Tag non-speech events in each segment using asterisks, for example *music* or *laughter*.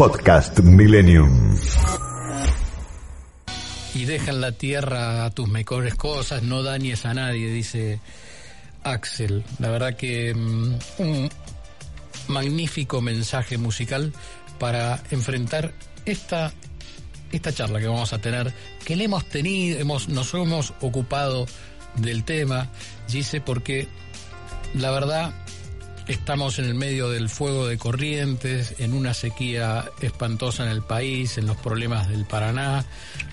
Podcast Millennium. Y dejan la tierra tus mejores cosas, no dañes a nadie, dice Axel. La verdad que mm, un magnífico mensaje musical para enfrentar esta, esta charla que vamos a tener, que le hemos tenido, hemos, nos hemos ocupado del tema, dice, porque la verdad estamos en el medio del fuego de corrientes, en una sequía espantosa en el país, en los problemas del Paraná,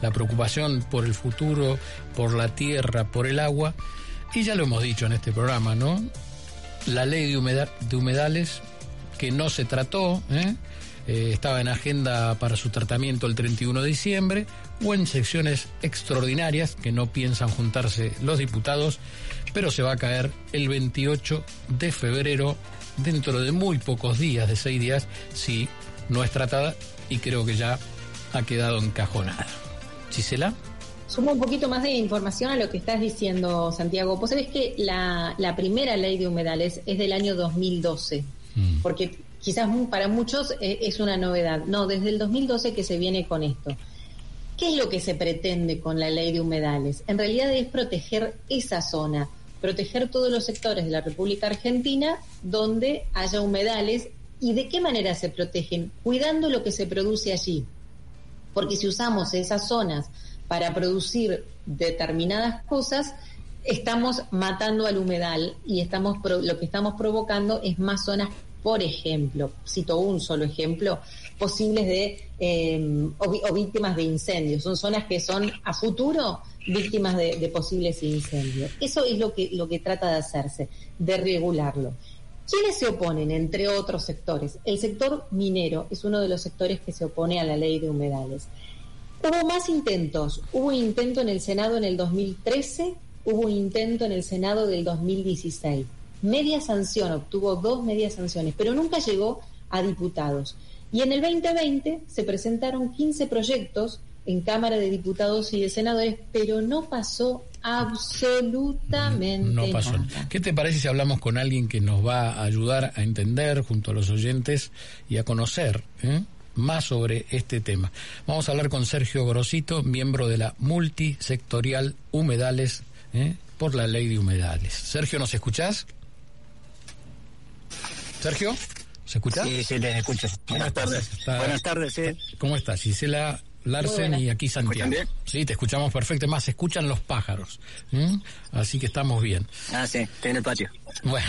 la preocupación por el futuro, por la tierra, por el agua, y ya lo hemos dicho en este programa, ¿no? La ley de, humedales que no se trató, ¿eh? Eh, estaba en agenda para su tratamiento el 31 de diciembre, o en secciones extraordinarias que no piensan juntarse los diputados, pero se va a caer el 28 de febrero, dentro de muy pocos días, de seis días, si no es tratada y creo que ya ha quedado encajonada. Gisela. Sumo un poquito más de información a lo que estás diciendo, Santiago. Vos sabés que la, la primera ley de humedales es del año 2012, mm. porque quizás para muchos eh, es una novedad. No, desde el 2012 que se viene con esto. ¿Qué es lo que se pretende con la ley de humedales? En realidad es proteger esa zona, proteger todos los sectores de la República Argentina donde haya humedales. ¿Y de qué manera se protegen? Cuidando lo que se produce allí. Porque si usamos esas zonas para producir determinadas cosas, estamos matando al humedal y estamos lo que estamos provocando es más zonas por ejemplo, cito un solo ejemplo, posibles de em, o, víctimas de incendios. Son zonas que son a futuro víctimas de, posibles incendios. Eso es lo que, lo que trata de hacerse, de regularlo. ¿Quiénes se oponen, entre otros sectores? El sector minero es uno de los sectores que se opone a la ley de humedales. Hubo más intentos. Hubo intento en el Senado en el 2013, hubo intento en el Senado del 2016 media sanción, obtuvo dos medias sanciones, pero nunca llegó a diputados. Y en el 2020 se presentaron 15 proyectos en Cámara de Diputados y de Senadores, pero no pasó absolutamente no pasó. Nada. ¿Qué te parece si hablamos con alguien que nos va a ayudar a entender junto a los oyentes y a conocer eh, más sobre este tema? Vamos a hablar con Sergio Grosito, miembro de la multisectorial Humedales eh, por la ley de humedales. Sergio, ¿nos escuchás? Sergio, ¿se escucha? Sí, sí, les escucho. Buenas tardes. Buenas tardes, sí. ¿Cómo estás? Gisela Larsen y aquí Santiago. Sí, te escuchamos perfecto. Más, se escuchan los pájaros. Así que estamos bien. Ah, sí, estoy en el patio. Bueno.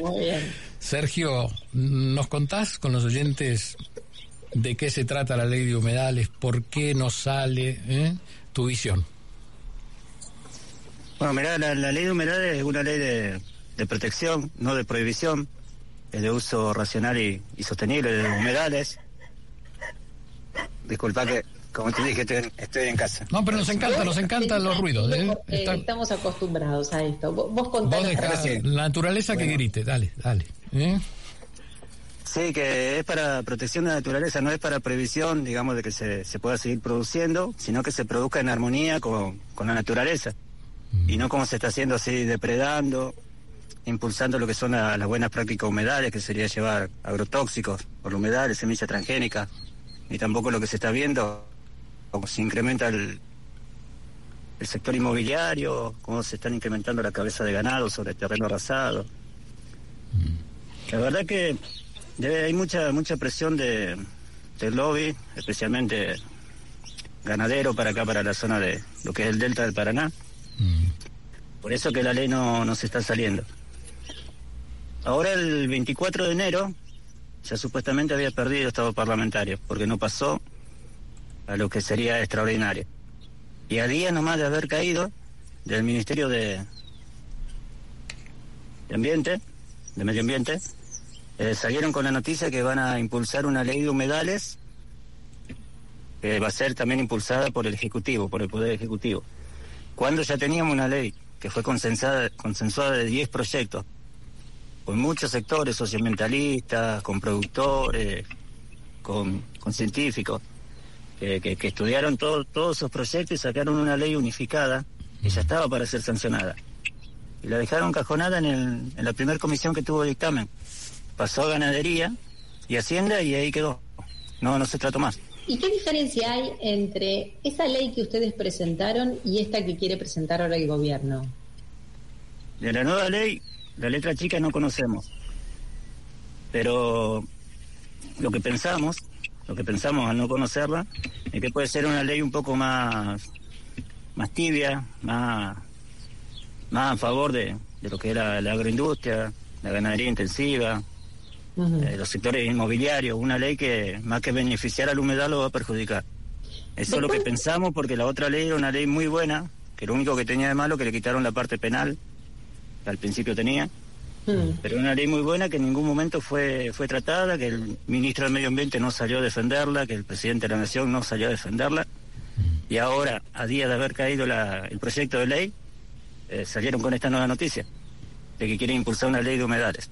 Muy bien. Sergio, ¿nos contás con los oyentes de qué se trata la ley de humedales? ¿Por qué no sale? Eh? Tu visión. Bueno, mirá, la, ley de humedales es una ley de, de protección, no de prohibición el de uso racional y, sostenible de humedales. Disculpa que, como te dije, estoy, en casa. No, pero nos encanta, nos encantan los ruidos. ¿eh? Eh, estamos acostumbrados a esto. Vos, contás la naturaleza que grite, dale, dale. ¿eh? Sí, que es para protección de la naturaleza, no es para previsión, digamos, de que se, pueda seguir produciendo, sino que se produzca en armonía con, la naturaleza. Y no como se está haciendo así, depredando, impulsando lo que son las buenas prácticas humedales, que sería llevar agrotóxicos por humedales, semillas transgénicas, ni tampoco lo que se está viendo, cómo se incrementa el, el sector inmobiliario, cómo se están incrementando la cabeza de ganado sobre el terreno arrasado. Mm. La verdad que hay mucha mucha presión de, del lobby, especialmente ganadero para acá, para la zona de lo que es el delta del Paraná. Mm. Por eso que la ley no, no se está saliendo. Ahora el 24 de enero ya supuestamente había perdido el estado parlamentario porque no pasó a lo que sería extraordinario. Y a día nomás de haber caído del Ministerio de, Ambiente, de Medio Ambiente, eh, salieron con la noticia que van a impulsar una ley de humedales que va a ser también impulsada por el Ejecutivo, por el Poder Ejecutivo. Cuando ya teníamos una ley que fue consensuada, consensuada de 10 proyectos con muchos sectores socioambientalistas, con productores, con, científicos, que, estudiaron todos esos proyectos y sacaron una ley unificada que ya estaba para ser sancionada. Y la dejaron cajonada en, en la primera comisión que tuvo dictamen. Pasó a ganadería y Hacienda y ahí quedó. no, no se trató más. ¿Y qué diferencia hay entre esa ley que ustedes presentaron y esta que quiere presentar ahora el gobierno? De la nueva ley, la letra chica no conocemos. Pero lo que pensamos, lo que pensamos al no conocerla, es que puede ser una ley un poco más, más tibia, más, más a favor de, de lo que era la agroindustria, la ganadería intensiva, eh, los sectores inmobiliarios, una ley que más que beneficiar al humedal lo va a perjudicar. Eso es lo que pensamos porque la otra ley era una ley muy buena, que lo único que tenía de malo que le quitaron la parte penal, al principio tenía, mm. pero una ley muy buena que en ningún momento fue, fue tratada, que el ministro del Medio Ambiente no salió a defenderla, que el presidente de la Nación no salió a defenderla, y ahora, a día de haber caído el proyecto de ley, eh, salieron con esta nueva noticia, de que quieren impulsar una ley de humedales.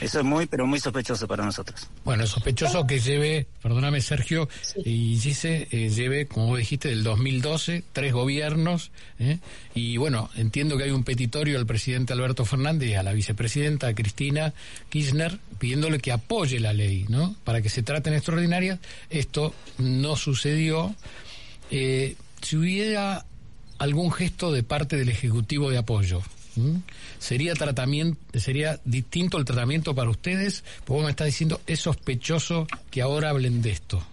Eso es muy, pero muy sospechoso para nosotros. Bueno, es sospechoso que lleve, perdóname Sergio, y dice, eh, lleve, como dijiste, del 2012, tres gobiernos, ¿eh? y bueno, entiendo que hay un petitorio al presidente Alberto Fernández y a la vicepresidenta Cristina Kirchner pidiéndole que apoye la ley, ¿no? Para que se traten extraordinarias. Esto no sucedió. Eh, si hubiera algún gesto de parte del Ejecutivo de apoyo, ¿Mm? ¿Sería tratamiento, sería distinto el tratamiento para ustedes? Porque vos me estás diciendo, es sospechoso que ahora hablen de esto.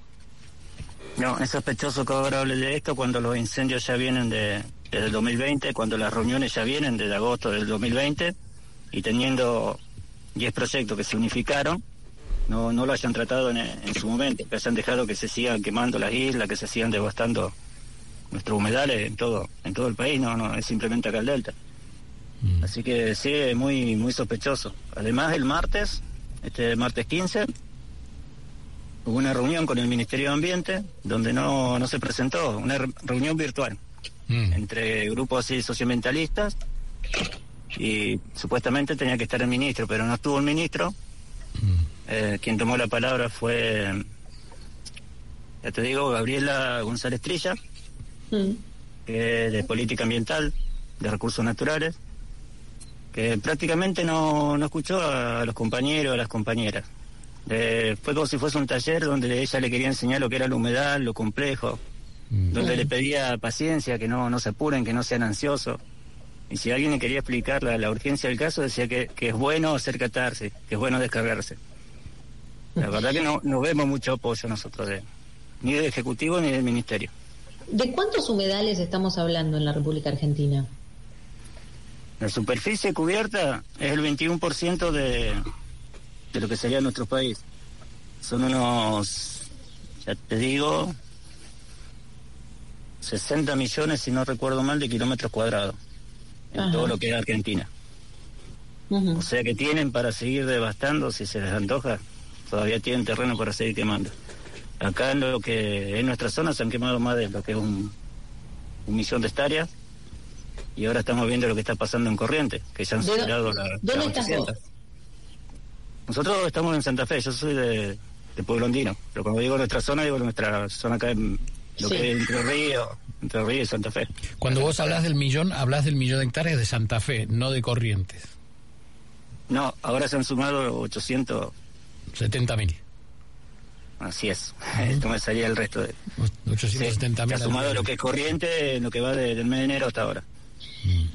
No, es sospechoso que ahora hablen de esto cuando los incendios ya vienen de, desde el 2020, cuando las reuniones ya vienen desde agosto del 2020 y teniendo 10 proyectos que se unificaron, no, no lo hayan tratado en, su momento, que hayan dejado que se sigan quemando las islas, que se sigan devastando nuestros humedales en todo, en todo el país, no, no, es simplemente acá el Delta. Mm. Así que sí, muy, muy sospechoso. Además, el martes, este martes 15, hubo una reunión con el Ministerio de Ambiente donde no, no se presentó, una reunión virtual mm. entre grupos así socioambientalistas y supuestamente tenía que estar el ministro, pero no estuvo el ministro. Mm. Eh, quien tomó la palabra fue, ya te digo, Gabriela González Trilla, que es de política ambiental, de recursos naturales que prácticamente no, no escuchó a los compañeros, a las compañeras. fue como si fuese un taller donde ella le quería enseñar lo que era la humedad, lo complejo, mm. donde le pedía paciencia, que no, no se apuren, que no sean ansiosos. Y si alguien le quería explicar la, la urgencia del caso, decía que, que, es bueno hacer catarse, que es bueno descargarse. La verdad que no, no vemos mucho apoyo nosotros, de, ni del Ejecutivo ni del Ministerio. ¿De cuántos humedales estamos hablando en la República Argentina? La superficie cubierta es el 21% de, de lo que sería nuestro país. Son unos, ya te digo, 60 millones, si no recuerdo mal, de kilómetros cuadrados en todo lo que es Argentina. O sea que tienen para seguir devastando, si se les antoja, todavía tienen terreno para seguir quemando. Acá en lo que en nuestra zona se han quemado más de lo que es un, un millón de hectáreas y ahora estamos viendo lo que está pasando en Corriente, que ya han superado la, ¿Dónde estás Nosotros estamos en Santa Fe, yo soy de, de Pueblo Andino, pero cuando digo nuestra zona, digo nuestra zona acá en lo que es Entre Ríos, Entre Ríos y Santa Fe. Cuando vos hablas del millón, hablas del millón de hectáreas de Santa Fe, no de Corrientes. No, ahora se han sumado 870 mil. Así es, *laughs* esto me salía el resto de... 870 mil. se ha sumado lo que es corriente, lo que va del mes de enero hasta ahora.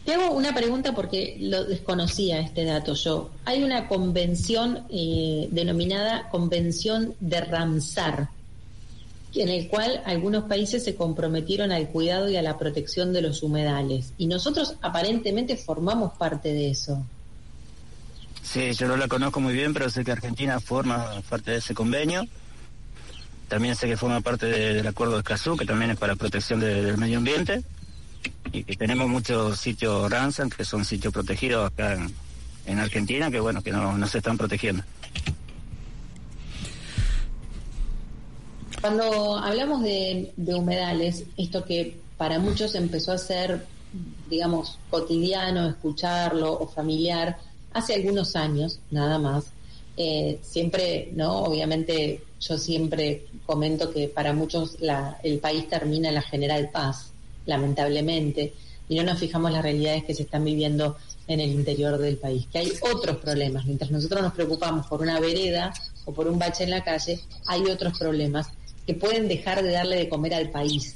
Te hago una pregunta porque lo desconocía este dato yo. Hay una convención eh, denominada Convención de Ramsar, en el cual algunos países se comprometieron al cuidado y a la protección de los humedales. Y nosotros aparentemente formamos parte de eso. Sí, yo no la conozco muy bien, pero sé que Argentina forma parte de ese convenio. También sé que forma parte del acuerdo de Escazú, que también es para protección del medio ambiente y que tenemos muchos sitios Ransom, que son sitios protegidos acá en, Argentina, que bueno, que no, no se están protegiendo. Cuando hablamos de, humedales, esto que para muchos empezó a ser, digamos, cotidiano, escucharlo o familiar, hace algunos años, nada más, eh, siempre, ¿no? Obviamente yo siempre comento que para muchos la, el país termina en la General Paz, lamentablemente, y no nos fijamos las realidades que se están viviendo en el interior del país, que hay otros problemas. Mientras nosotros nos preocupamos por una vereda o por un bache en la calle, hay otros problemas que pueden dejar de darle de comer al país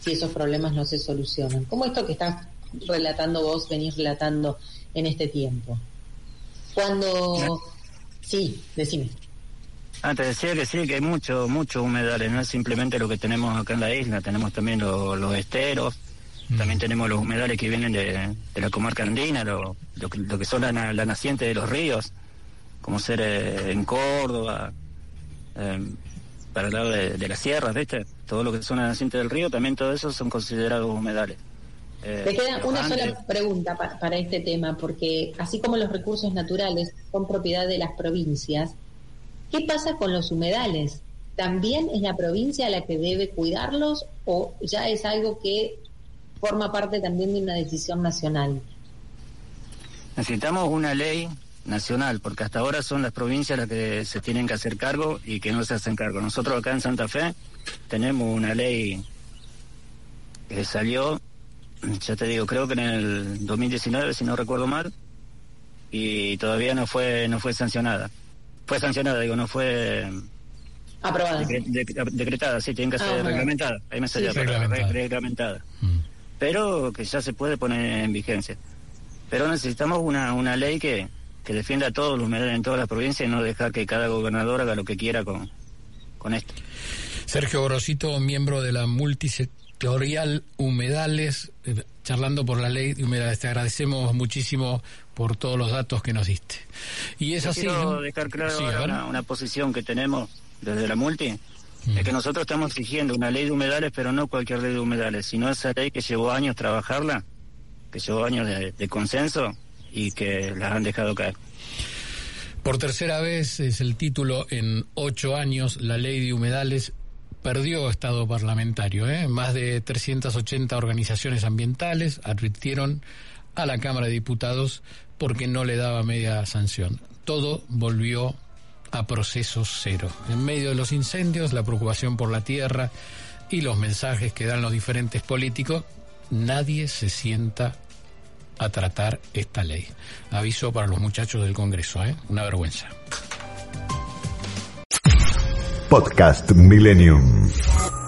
si esos problemas no se solucionan. Como esto que estás relatando vos, venís relatando en este tiempo. Cuando... Sí, decime. Antes decía que sí, que hay mucho, mucho humedales, no es simplemente lo que tenemos acá en la isla, tenemos también los esteros, también tenemos los humedales que vienen de, la comarca andina, lo, lo, que son la, naciente de los ríos, como ser eh, en Córdoba, eh, para el lado de, las sierras, ¿viste? Todo lo que son la naciente del río, también todo eso son considerados humedales. Eh, Me queda una sola pregunta para este tema, porque así como los recursos naturales son propiedad de las provincias, ¿qué pasa con los humedales? ¿También es la provincia la que debe cuidarlos o ya es algo que forma parte también de una decisión nacional? Necesitamos una ley nacional, porque hasta ahora son las provincias las que se tienen que hacer cargo y que no se hacen cargo. Nosotros acá en Santa Fe tenemos una ley que salió, ya te digo, creo que en el 2019, si no recuerdo mal, y todavía no fue no fue sancionada. Fue sancionada, digo, no fue aprobada. decretada, sí, tiene que ser ah, reglamentada. Ahí me salía reglamentada. Mm. Pero que ya se puede poner en vigencia. Pero necesitamos una, una ley que, que defienda a todos los humedales en todas las provincias y no dejar que cada gobernador haga lo que quiera con, con esto. Sergio Gorosito, miembro de la multisectorial Humedales, eh, charlando por la ley de humedales. Te agradecemos muchísimo por todos los datos que nos diste. Y es así. Quiero dejar claro una, posición que tenemos desde la multi. Mm. Es que nosotros estamos exigiendo una ley de humedales, pero no cualquier ley de humedales, sino esa ley que llevó años trabajarla, que llevó años de consenso y que las han dejado caer. Por tercera vez es el título en ocho años, la ley de humedales perdió estado parlamentario. ¿eh? Más de 380 organizaciones ambientales advirtieron a la Cámara de Diputados porque no le daba media sanción. Todo volvió a proceso cero. En medio de los incendios, la preocupación por la tierra y los mensajes que dan los diferentes políticos, nadie se sienta a tratar esta ley. Aviso para los muchachos del Congreso, ¿eh? Una vergüenza. Podcast Millennium.